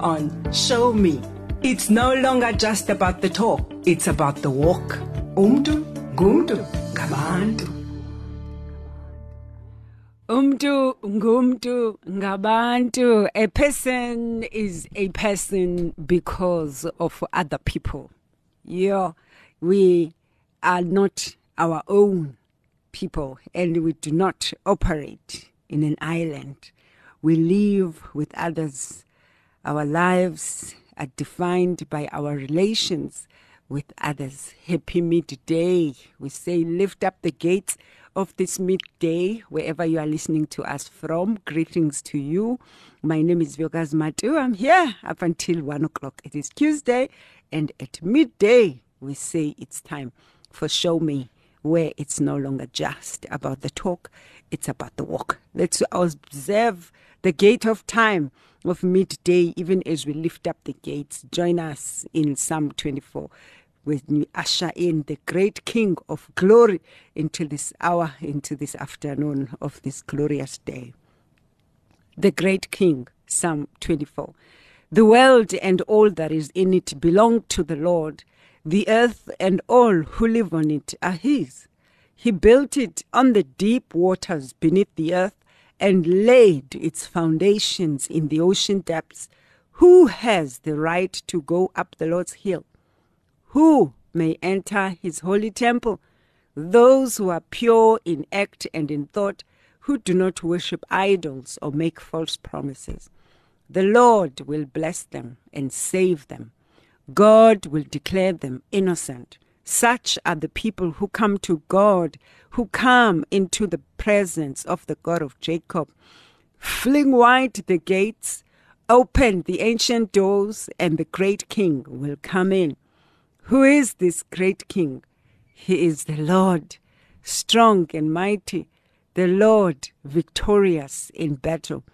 on Show Me. It's no longer just about the talk, it's about the walk. Umdu, gumdu, gabantu. Umdu, ngumdu, ngabantu. A person is a person because of other people. Yeah, we are not our own people and we do not operate in an island. We live with others. Our lives are defined by our relations with others. Happy midday. We say, lift up the gates of this midday, wherever you are listening to us from. Greetings to you. My name is Vuyokazi Matu. I'm here up until one o'clock. It is Tuesday, and at midday, we say it's time for Show Me, where it's no longer just about the talk, it's about the walk. Let's observe the gate of time of midday, even as we lift up the gates. Join us in Psalm 24 when we usher in the great King of glory into this hour, into this afternoon of this glorious day. The great King, Psalm 24. The world and all that is in it belong to the Lord. The earth and all who live on it are His. He built it on the deep waters beneath the earth and laid its foundations in the ocean depths. Who has the right to go up the Lord's hill? Who may enter his holy temple? Those who are pure in act and in thought, who do not worship idols or make false promises. The Lord will bless them and save them. God will declare them innocent. Such are the people who come to God, who come into the presence of the God of Jacob. Fling wide the gates, open the ancient doors, and the great king will come in. Who is this great king? He is the Lord, strong and mighty, the Lord victorious in battle.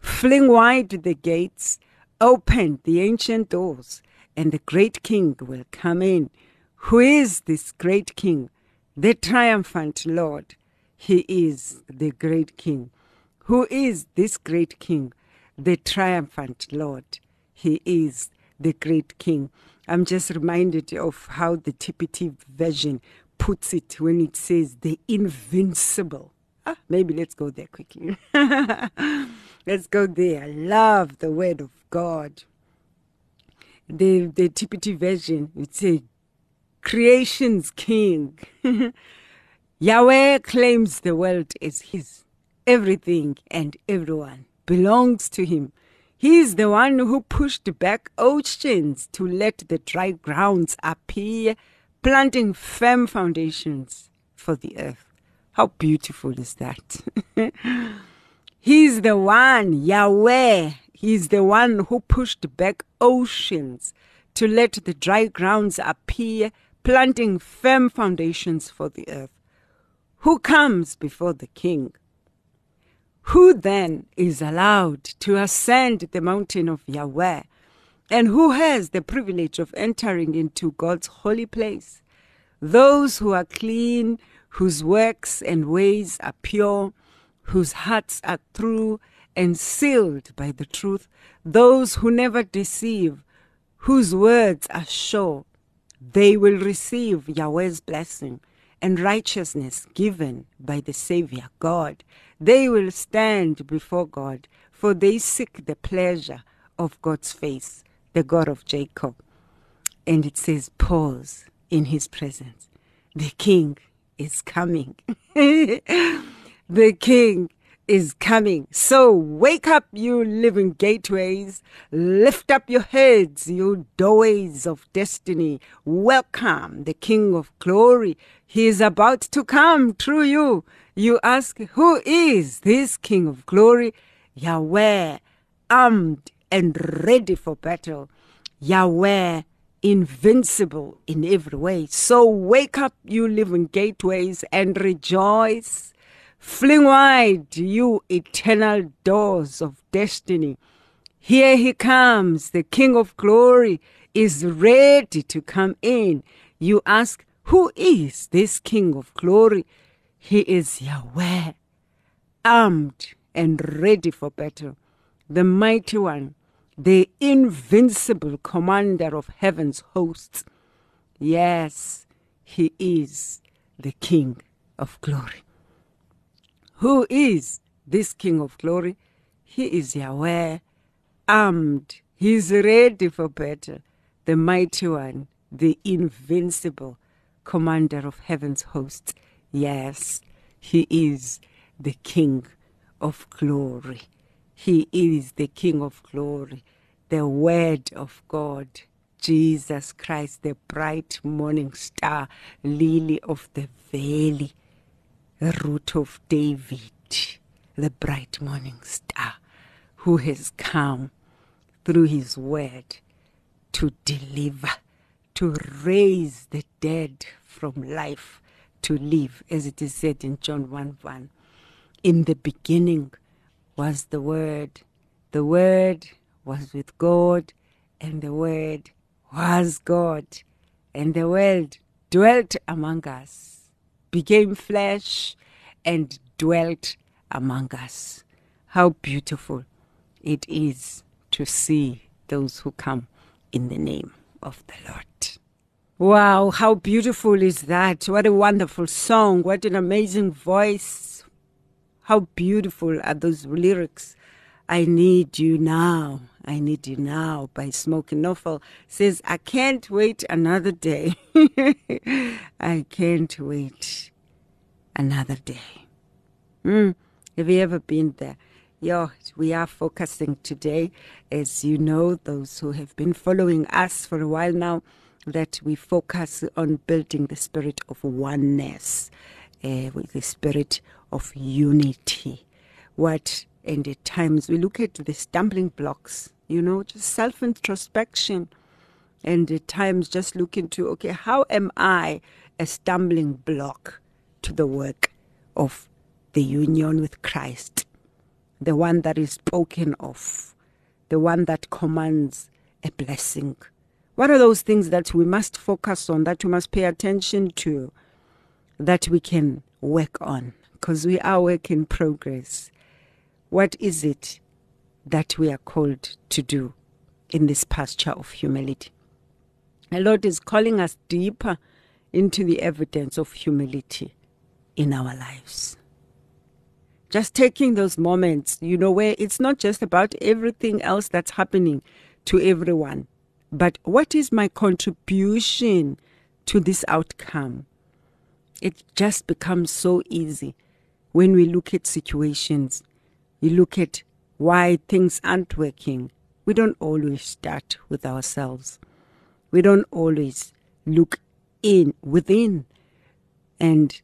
Fling wide the gates, open the ancient doors, and the great king will come in. Who is this great king? The triumphant Lord. He is the great king. Who is this great king? The triumphant Lord. He is the great king. I'm just reminded of how the TPT version puts it when it says the invincible. Ah, maybe let's go there quickly. let's go there. I love the word of God. The the TPT version it says creation's king. Yahweh claims the world is his. Everything and everyone belongs to him. He is the one who pushed back oceans to let the dry grounds appear, planting firm foundations for the earth. How beautiful is that? He's the one, Yahweh. He's the one who pushed back oceans to let the dry grounds appear, planting firm foundations for the earth. Who comes before the king? Who then is allowed to ascend the mountain of Yahweh? And who has the privilege of entering into God's holy place? Those who are clean, whose works and ways are pure, whose hearts are true and sealed by the truth, those who never deceive, whose words are sure, they will receive Yahweh's blessing and righteousness given by the Savior God. They will stand before God, for they seek the pleasure of God's face, the God of Jacob. And it says, pause in his presence. The king is coming. the king is coming. So wake up, you living gateways. Lift up your heads, you doorways of destiny. Welcome the King of glory. He is about to come through you. You ask, Who is this King of glory? Yahweh, armed and ready for battle. Yahweh, invincible in every way. So wake up, you living gateways, and rejoice. Fling wide, you eternal doors of destiny. Here he comes, the King of glory is ready to come in. You ask, Who is this King of glory? He is Yahweh, armed and ready for battle, the mighty one, the invincible commander of heaven's hosts. Yes, he is the King of glory. Who is this King of glory? He is Yahweh, armed. He's ready for battle, the mighty one, the invincible commander of heaven's hosts. Yes, he is the King of glory. He is the King of glory, the Word of God, Jesus Christ, the bright morning star, lily of the valley, root of David, the bright morning star, who has come through his word to deliver, to raise the dead from life to live, as it is said in John 1 1. In the beginning was the Word, the Word was with God, and the Word was God, and the Word dwelt among us, became flesh, and dwelt among us. How beautiful it is to see those who come in the name of the Lord. Wow, how beautiful is that? What a wonderful song. What an amazing voice. How beautiful are those lyrics. I need you now. I need you now by Smokie Norful says, I can't wait another day. I can't wait another day. Mm, have you ever been there? Yeah, we are focusing today, as you know, those who have been following us for a while now that we focus on building the spirit of oneness, uh, with the spirit of unity. What, and at times we look at the stumbling blocks, you know, just self introspection. And at times just look into, okay, how am I a stumbling block to the work of the union with Christ? The one that is spoken of, the one that commands a blessing what are those things that we must focus on, that we must pay attention to, that we can work on? Because we are work in progress. What is it that we are called to do in this pasture of humility? The Lord is calling us deeper into the evidence of humility in our lives. Just taking those moments, you know, where it's not just about everything else that's happening to everyone but what is my contribution to this outcome? It just becomes so easy when we look at situations. We look at why things aren't working. We don't always start with ourselves. We don't always look in within and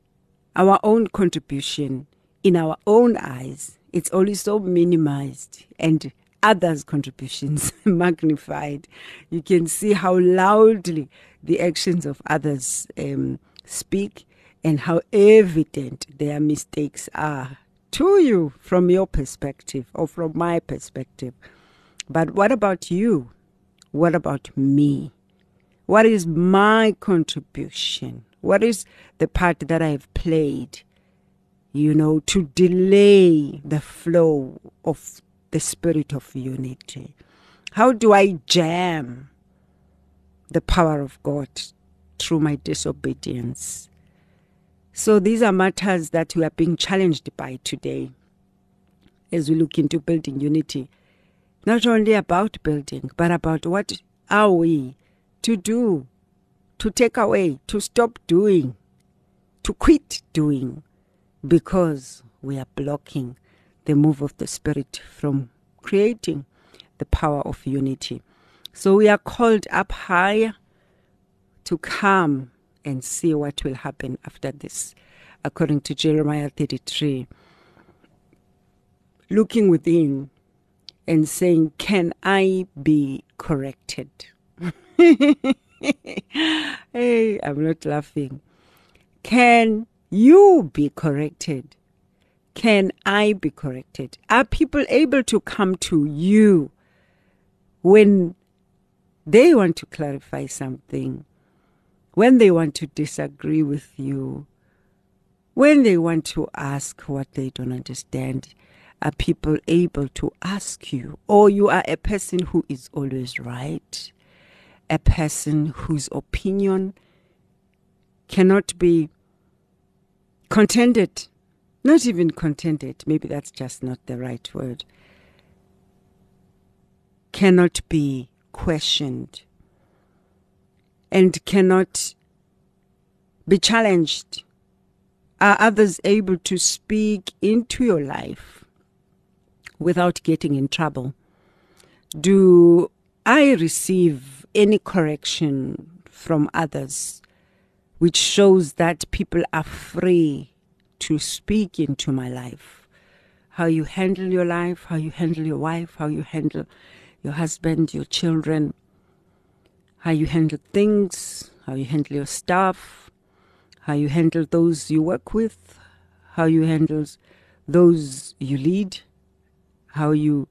our own contribution in our own eyes it's always so minimized and others' contributions magnified. You can see how loudly the actions of others um, speak and how evident their mistakes are to you from your perspective or from my perspective. But what about you? What about me? What is my contribution? What is the part that I've played, you know, to delay the flow of the spirit of unity? How do I jam the power of God through my disobedience? So these are matters that we are being challenged by today as we look into building unity. Not only about building, but about what are we to do, to take away, to stop doing, to quit doing, because we are blocking the move of the Spirit from creating the power of unity. So we are called up higher to come and see what will happen after this, according to Jeremiah 33. Looking within and saying, Can I be corrected? hey, I'm not laughing. Can you be corrected? Can I be corrected? Are people able to come to you when they want to clarify something, when they want to disagree with you, when they want to ask what they don't understand? Are people able to ask you? Or you are a person who is always right? A person whose opinion cannot be contended not even contented, maybe that's just not the right word, cannot be questioned and cannot be challenged. Are others able to speak into your life without getting in trouble? Do I receive any correction from others which shows that people are free to speak into my life. How you handle your life, how you handle your wife, how you handle your husband, your children, how you handle things, how you handle your staff, how you handle those you work with, how you handle those you lead, how you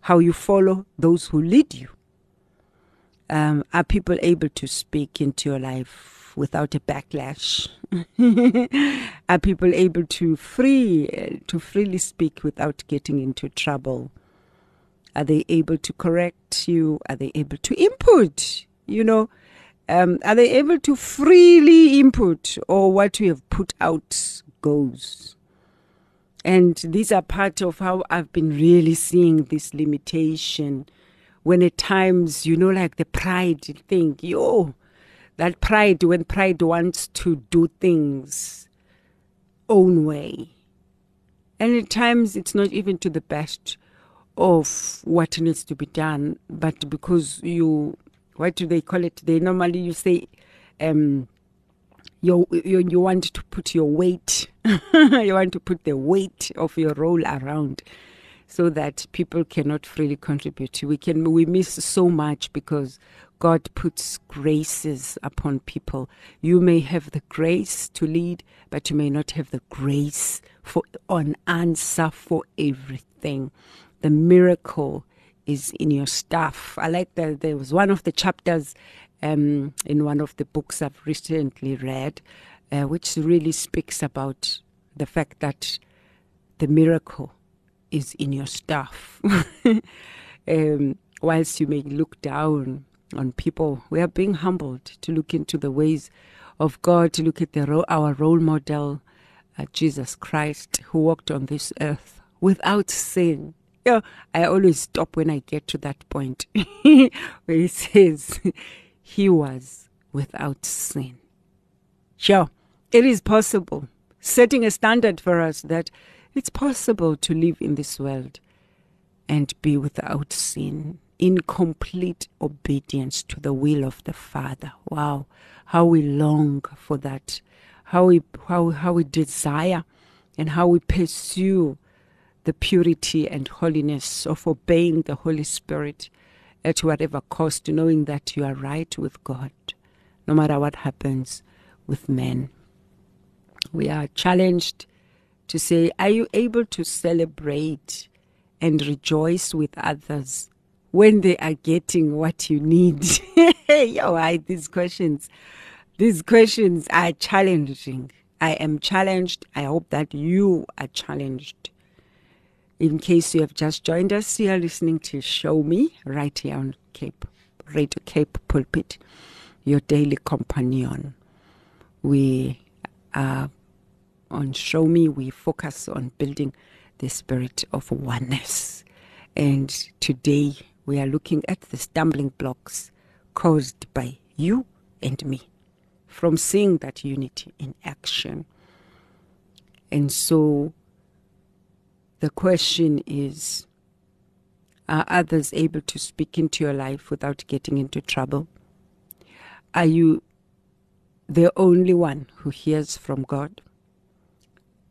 how you follow those who lead you. Um, are people able to speak into your life without a backlash? Are people able to free to freely speak without getting into trouble? Are they able to correct you? Are they able to input? You know, um, are they able to freely input, or what we have put out goes? And these are part of how I've been really seeing this limitation. When at times, you know, like the pride thing, yo, that pride, when pride wants to do things own way. And at times it's not even to the best of what needs to be done, but because you, what do they call it? They normally you say, um, you, you, you want to put your weight, you want to put the weight of your role around so that people cannot freely contribute. We can we miss so much because God puts graces upon people. You may have the grace to lead, but you may not have the grace for an answer for everything. The miracle is in your staff. I like that there was one of the chapters um, in one of the books I've recently read, uh, which really speaks about the fact that the miracle is in your staff. um, whilst you may look down on people. We are being humbled to look into the ways of God, to look at the our role model, uh, Jesus Christ, who walked on this earth without sin. I always stop when I get to that point where he says he was without sin. Sure, it is possible, setting a standard for us that it's possible to live in this world and be without sin in complete obedience to the will of the Father. Wow, how we long for that, how we how how we desire and how we pursue the purity and holiness of obeying the Holy Spirit at whatever cost, knowing that you are right with God, no matter what happens with men. We are challenged to say, Are you able to celebrate and rejoice with others when they are getting what you need? Yo, I, these questions, these questions are challenging. I am challenged. I hope that you are challenged. In case you have just joined us, you are listening to Show Me right here on Cape Radio Cape Pulpit, your daily companion. We are on Show Me. We focus on building the spirit of oneness. And today we are looking at the stumbling blocks caused by you and me from seeing that unity in action. And so the question is Are others able to speak into your life without getting into trouble? Are you the only one who hears from God?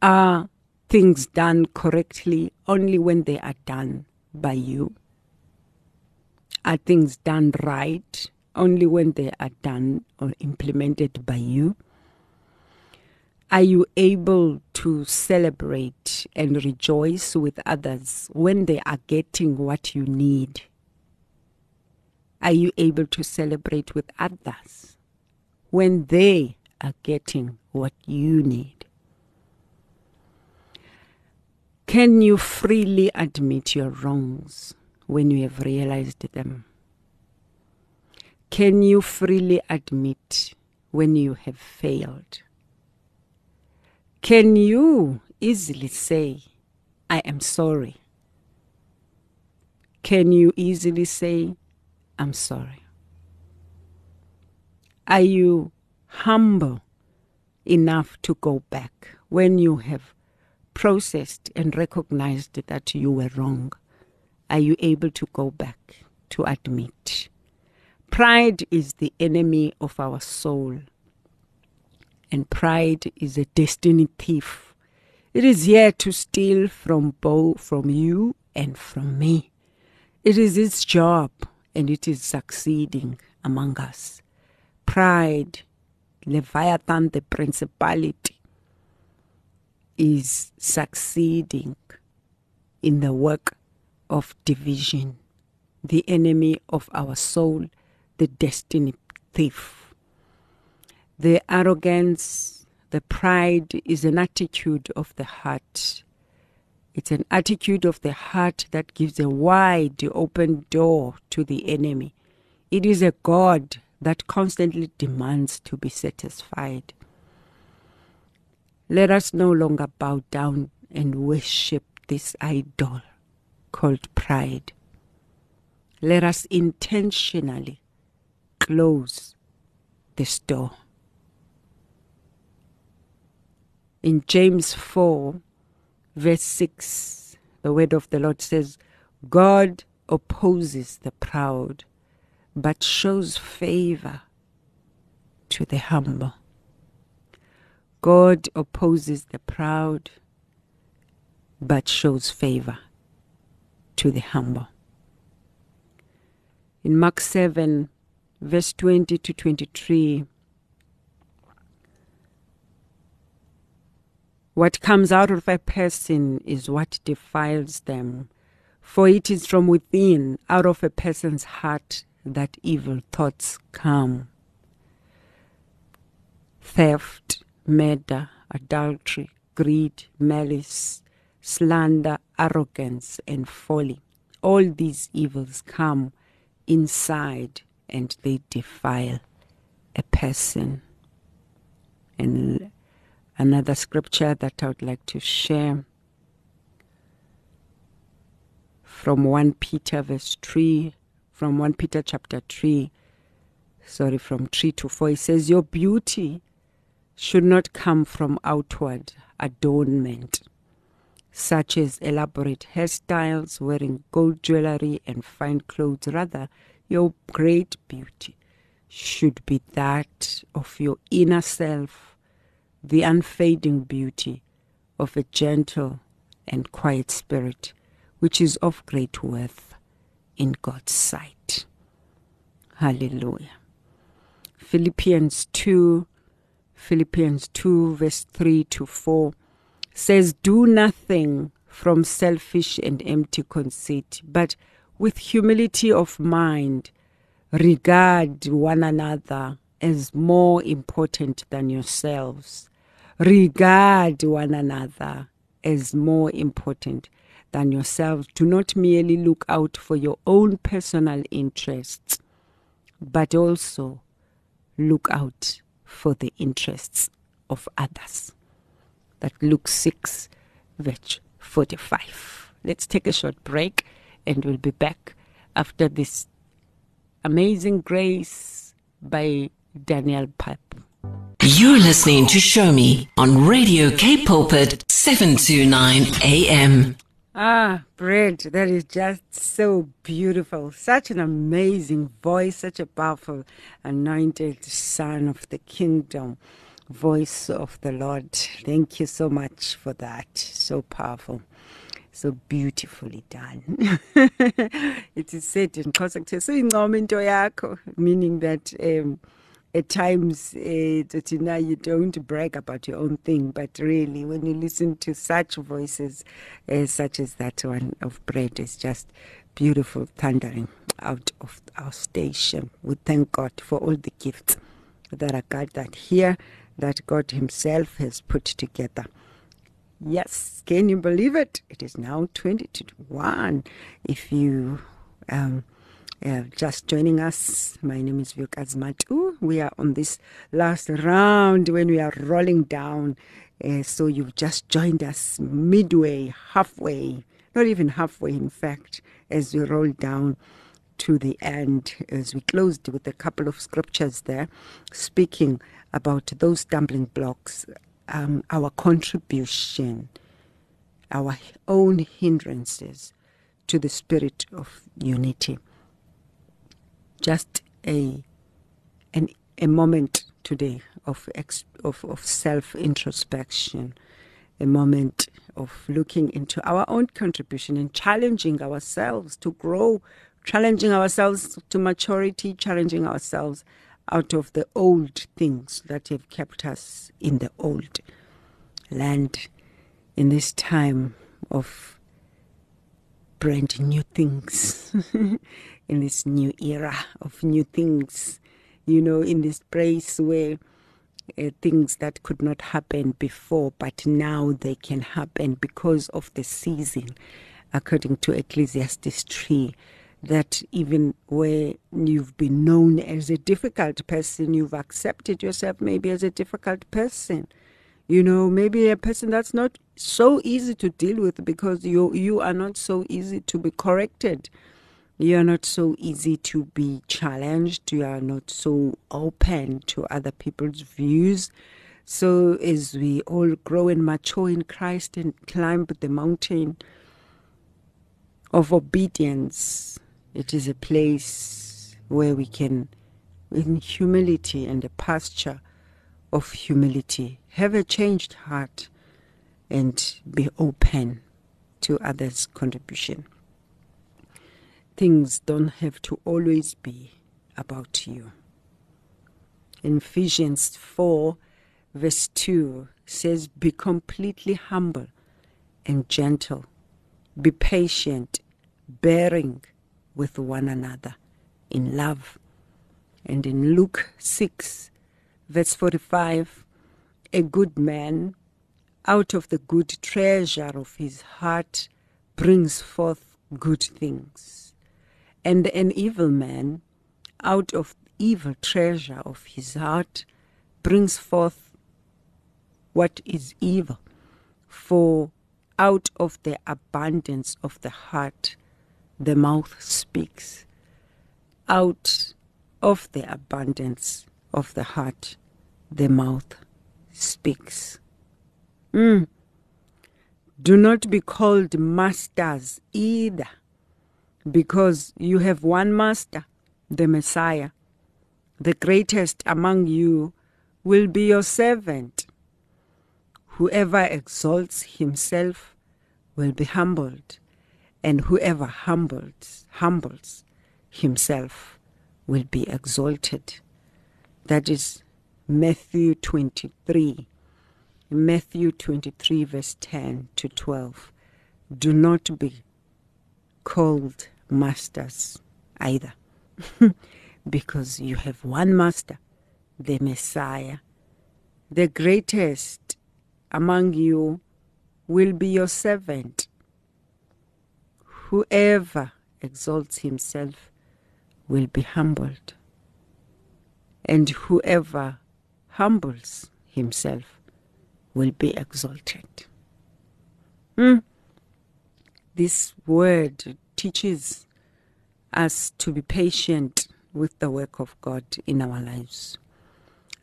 Are things done correctly only when they are done by you? Are things done right only when they are done or implemented by you? Are you able to celebrate and rejoice with others when they are getting what you need? Are you able to celebrate with others when they are getting what you need? Can you freely admit your wrongs when you have realized them? Can you freely admit when you have failed? Can you easily say, I am sorry? Can you easily say, I'm sorry? Are you humble enough to go back when you have processed and recognized that you were wrong? Are you able to go back to admit? Pride is the enemy of our soul, and pride is a destiny thief. It is here to steal from both from you and from me. It is its job, and it is succeeding among us. Pride, Leviathan, the principality, is succeeding in the work of division, the enemy of our soul, the destiny thief. The arrogance, the pride is an attitude of the heart. It's an attitude of the heart that gives a wide open door to the enemy. It is a God that constantly demands to be satisfied. Let us no longer bow down and worship this idol called pride. Let us intentionally close this door. In James 4, verse 6, the word of the Lord says, God opposes the proud, but shows favor to the humble. God opposes the proud, but shows favor to the humble. In Mark 7, verse 20 to 23, what comes out of a person is what defiles them. For it is from within, out of a person's heart, that evil thoughts come theft, murder, adultery, greed, malice, slander, arrogance, and folly. All these evils come inside and they defile a person. And another scripture that I would like to share from 1 Peter verse 3, from 1 Peter chapter 3, sorry, from 3 to 4, it says, Your beauty should not come from outward adornment, such as elaborate hairstyles, wearing gold jewelry, and fine clothes. Rather, your great beauty should be that of your inner self, the unfading beauty of a gentle and quiet spirit, which is of great worth in God's sight. Hallelujah. Philippians 2 Philippians 2, verse 3 to 4 says, Do nothing from selfish and empty conceit, but with humility of mind, regard one another as more important than yourselves. Regard one another as more important than yourselves. Do not merely look out for your own personal interests, but also look out for the interests of others. That Luke 6, verse 45. Let's take a short break and we'll be back after this amazing grace by Daniel Pipe. You're listening to Show Me on Radio K Pulpit 729 AM. Ah, Brent, that is just so beautiful. Such an amazing voice, such a powerful, anointed son of the kingdom, voice of the Lord. Thank you so much for that. So powerful. so beautifully done it is said in siyincoma into yakho meaning that um, at times uh, now you don't brag about your own thing but really when you listen to such voices uh, such as that one of bread is just beautiful thundering out of our station we thank god for all the gifts that are gathered here that god himself has put together Yes, can you believe it? It is now 20 to 1. If you um, uh, just joining us, my name is Vuyokazi Matu. We are on this last round when we are rolling down. Uh, so you've just joined us midway, halfway, not even halfway, in fact, as we roll down to the end, as we closed with a couple of scriptures there, speaking about those stumbling blocks um, our contribution, our own hindrances to the spirit of unity. Just a an, a moment today of ex, of, of self introspection, a moment of looking into our own contribution and challenging ourselves to grow, challenging ourselves to maturity, challenging ourselves out of the old things that have kept us in the old land in this time of brand new things, in this new era of new things, you know, in this place where uh, things that could not happen before, but now they can happen because of the season, according to Ecclesiastes 3 that even where you've been known as a difficult person, you've accepted yourself maybe as a difficult person. You know, maybe a person that's not so easy to deal with because you you are not so easy to be corrected. You are not so easy to be challenged. You are not so open to other people's views. So as we all grow and mature in Christ and climb the mountain of obedience, it is a place where we can, in humility and a posture of humility, have a changed heart and be open to others' contribution. Things don't have to always be about you. In Ephesians 4, verse 2 says, Be completely humble and gentle, be patient, bearing with one another in love. And in Luke 6, verse 45, a good man out of the good treasure of his heart brings forth good things. And an evil man out of evil treasure of his heart brings forth what is evil. For out of the abundance of the heart the mouth speaks. Out of the abundance of the heart, the mouth speaks. Mm. Do not be called masters either, because you have one master, the Messiah. The greatest among you will be your servant. Whoever exalts himself will be humbled and whoever humbles humbles himself will be exalted that is Matthew 23 Matthew 23 verse 10 to 12 do not be called masters either because you have one master the messiah. The greatest among you will be your servant. Whoever exalts himself will be humbled, and whoever humbles himself will be exalted. Mm. This word teaches us to be patient with the work of God in our lives,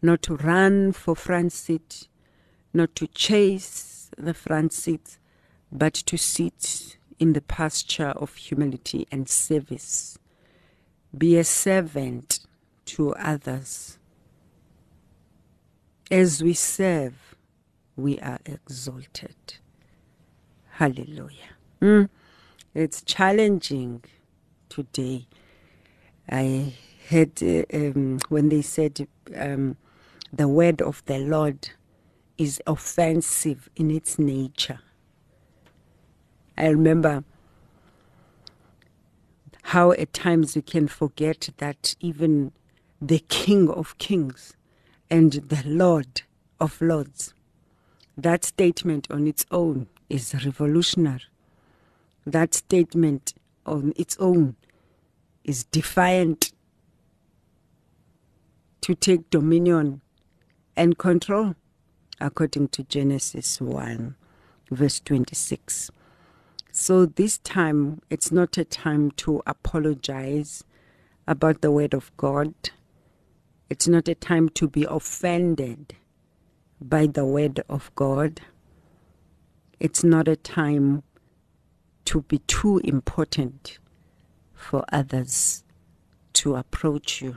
not to run for front seat, not to chase the front seat, but to sit in the pasture of humility and service. Be a servant to others. As we serve, we are exalted. Hallelujah. Hmm. It's challenging today. I heard uh, um, when they said um, the word of the Lord is offensive in its nature. I remember how at times we can forget that even the King of Kings and the Lord of Lords, that statement on its own is revolutionary. That statement on its own is defiant to take dominion and control, according to Genesis 1, verse 26. So this time, it's not a time to apologize about the Word of God. It's not a time to be offended by the Word of God. It's not a time to be too important for others to approach you,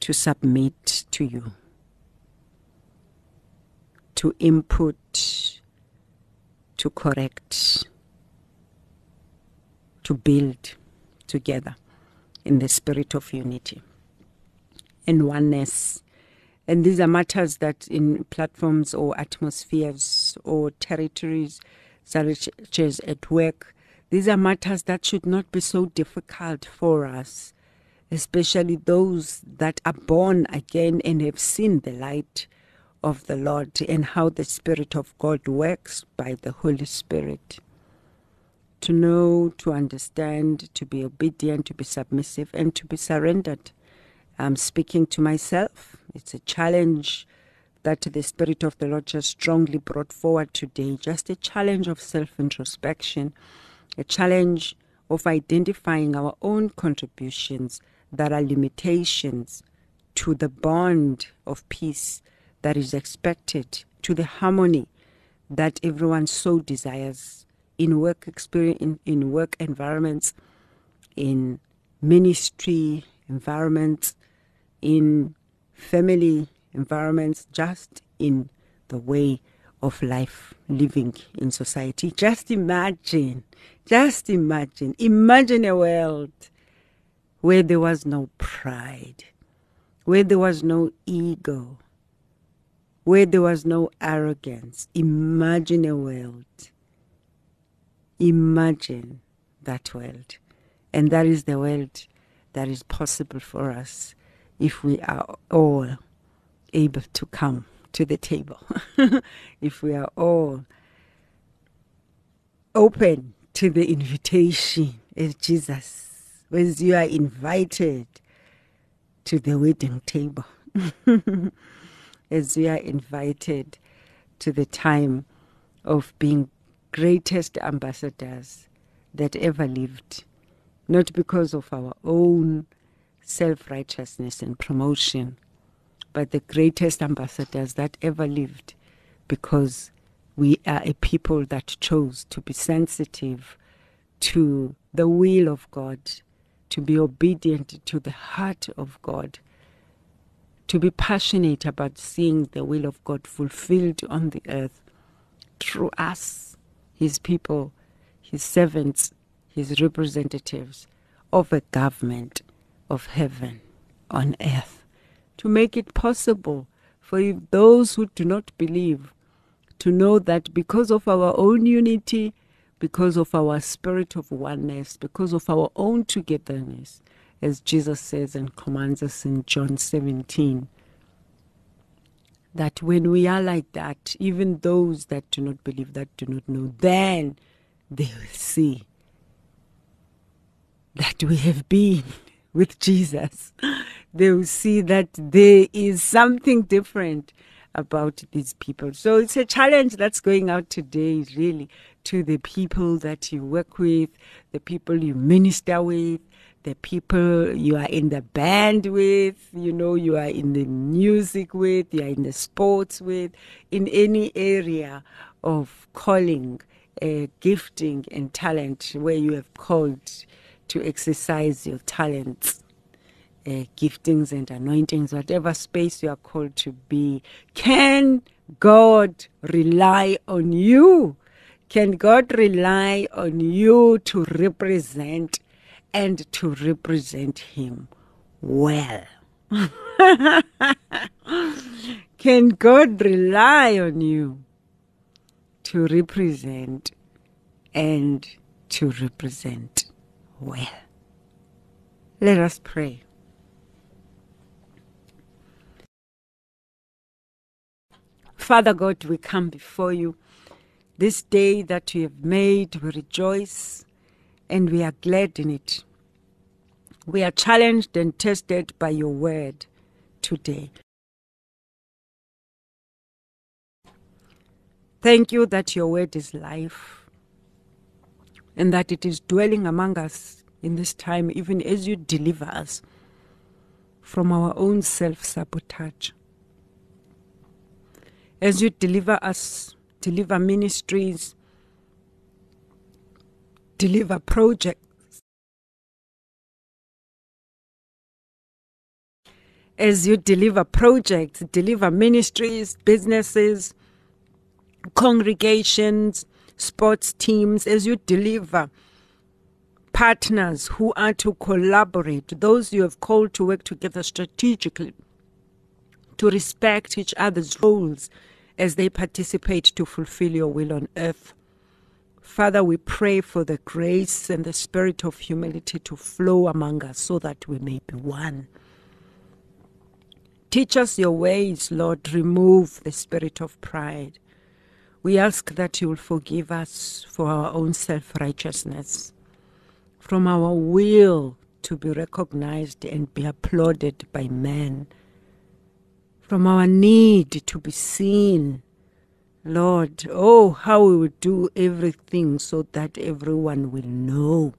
to submit to you, to input to correct, to build together in the spirit of unity and oneness. And these are matters that in platforms or atmospheres or territories such as at work, these are matters that should not be so difficult for us, especially those that are born again and have seen the light of the Lord and how the Spirit of God works by the Holy Spirit. To know, to understand, to be obedient, to be submissive, and to be surrendered. I'm speaking to myself. It's a challenge that the Spirit of the Lord just strongly brought forward today. Just a challenge of self introspection, a challenge of identifying our own contributions that are limitations to the bond of peace that is expected, to the harmony that everyone so desires in work experience, in, in work environments, in ministry environments, in family environments, just in the way of life living in society. Just imagine, just imagine, imagine a world where there was no pride, where there was no ego, where there was no arrogance. Imagine a world. Imagine that world. And that is the world that is possible for us if we are all able to come to the table. if we are all open to the invitation of Jesus, as you are invited to the wedding table. as we are invited to the time of being greatest ambassadors that ever lived, not because of our own self righteousness and promotion, but the greatest ambassadors that ever lived because we are a people that chose to be sensitive to the will of God, to be obedient to the heart of God to be passionate about seeing the will of God fulfilled on the earth through us, His people, His servants, His representatives of a government of heaven on earth. To make it possible for those who do not believe to know that because of our own unity, because of our spirit of oneness, because of our own togetherness, as Jesus says and commands us in John 17. That when we are like that, even those that do not believe, that do not know, then they will see that we have been with Jesus. They will see that there is something different about these people. So it's a challenge that's going out today, really, to the people that you work with, the people you minister with, the people you are in the band with, you know, you are in the music with, you are in the sports with, in any area of calling, uh, gifting, and talent where you have called to exercise your talents. Uh, giftings and anointings, whatever space you are called to be, can God rely on you Can God rely on you to represent and to represent Him well? Can God rely on you to represent and to represent well? Let us pray. Father God, we come before you this day that you have made. We rejoice and we are glad in it. We are challenged and tested by your word today. Thank you that your word is life and that it is dwelling among us in this time, even as you deliver us from our own self sabotage. As you deliver us, deliver ministries, deliver projects. As you deliver projects, deliver ministries, businesses, congregations, sports teams, as you deliver partners who are to collaborate, those you have called to work together strategically, to respect each other's roles as they participate to fulfill your will on earth. Father, we pray for the grace and the spirit of humility to flow among us so that we may be one. Teach us your ways, Lord. Remove the spirit of pride. We ask that you will forgive us for our own self righteousness, from our will to be recognized and be applauded by men, from our need to be seen. Lord, oh, how we will do everything so that everyone will know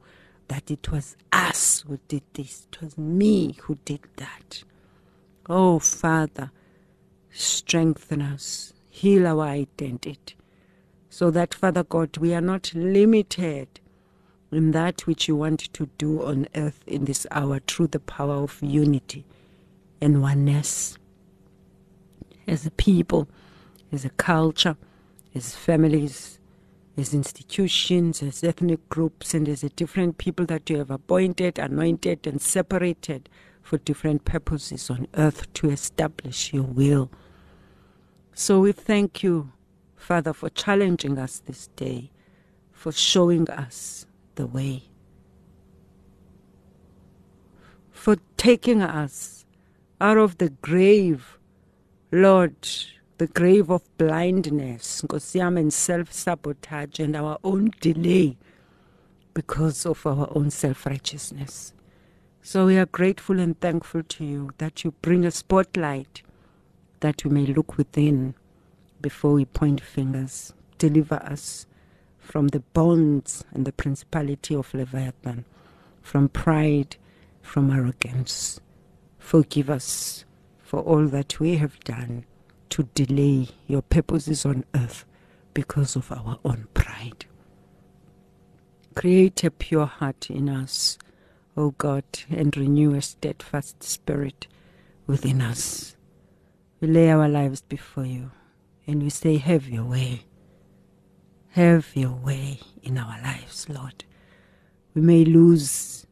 that it was us who did this, it was me who did that. Oh, Father, strengthen us, heal our identity, so that, Father God, we are not limited in that which you want to do on earth in this hour through the power of unity and oneness. As a people, as a culture, as families, as institutions, as ethnic groups, and as the different people that you have appointed, anointed, and separated for different purposes on earth to establish your will. So we thank you, Father, for challenging us this day, for showing us the way, for taking us out of the grave, Lord, the grave of blindness, Nkosiam, and self sabotage, and our own delay because of our own self righteousness. So we are grateful and thankful to you that you bring a spotlight that we may look within before we point fingers. Deliver us from the bonds and the principality of Leviathan, from pride, from arrogance. Forgive us for all that we have done to delay your purposes on earth because of our own pride. Create a pure heart in us, O God, and renew a steadfast spirit within us. We lay our lives before you and we say, Have your way. Have your way in our lives, Lord. We may lose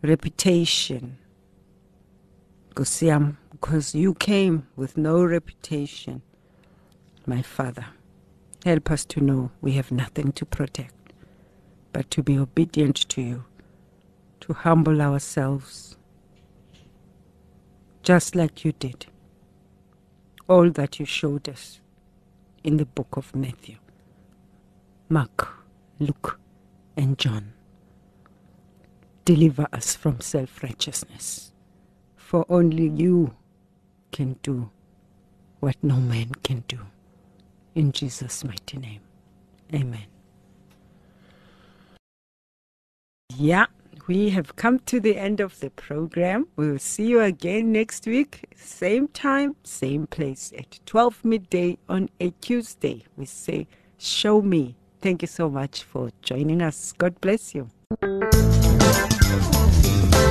reputation because you came with no reputation, my Father. Help us to know we have nothing to protect, but to be obedient to you, to humble ourselves, just like you did. All that you showed us in the book of Matthew, Mark, Luke, and John. Deliver us from self righteousness, for only you can do what no man can do. In Jesus' mighty name, amen. Yeah, we have come to the end of the program. We will see you again next week, same time, same place at 12 midday on a Tuesday. We say, Show me. Thank you so much for joining us. God bless you.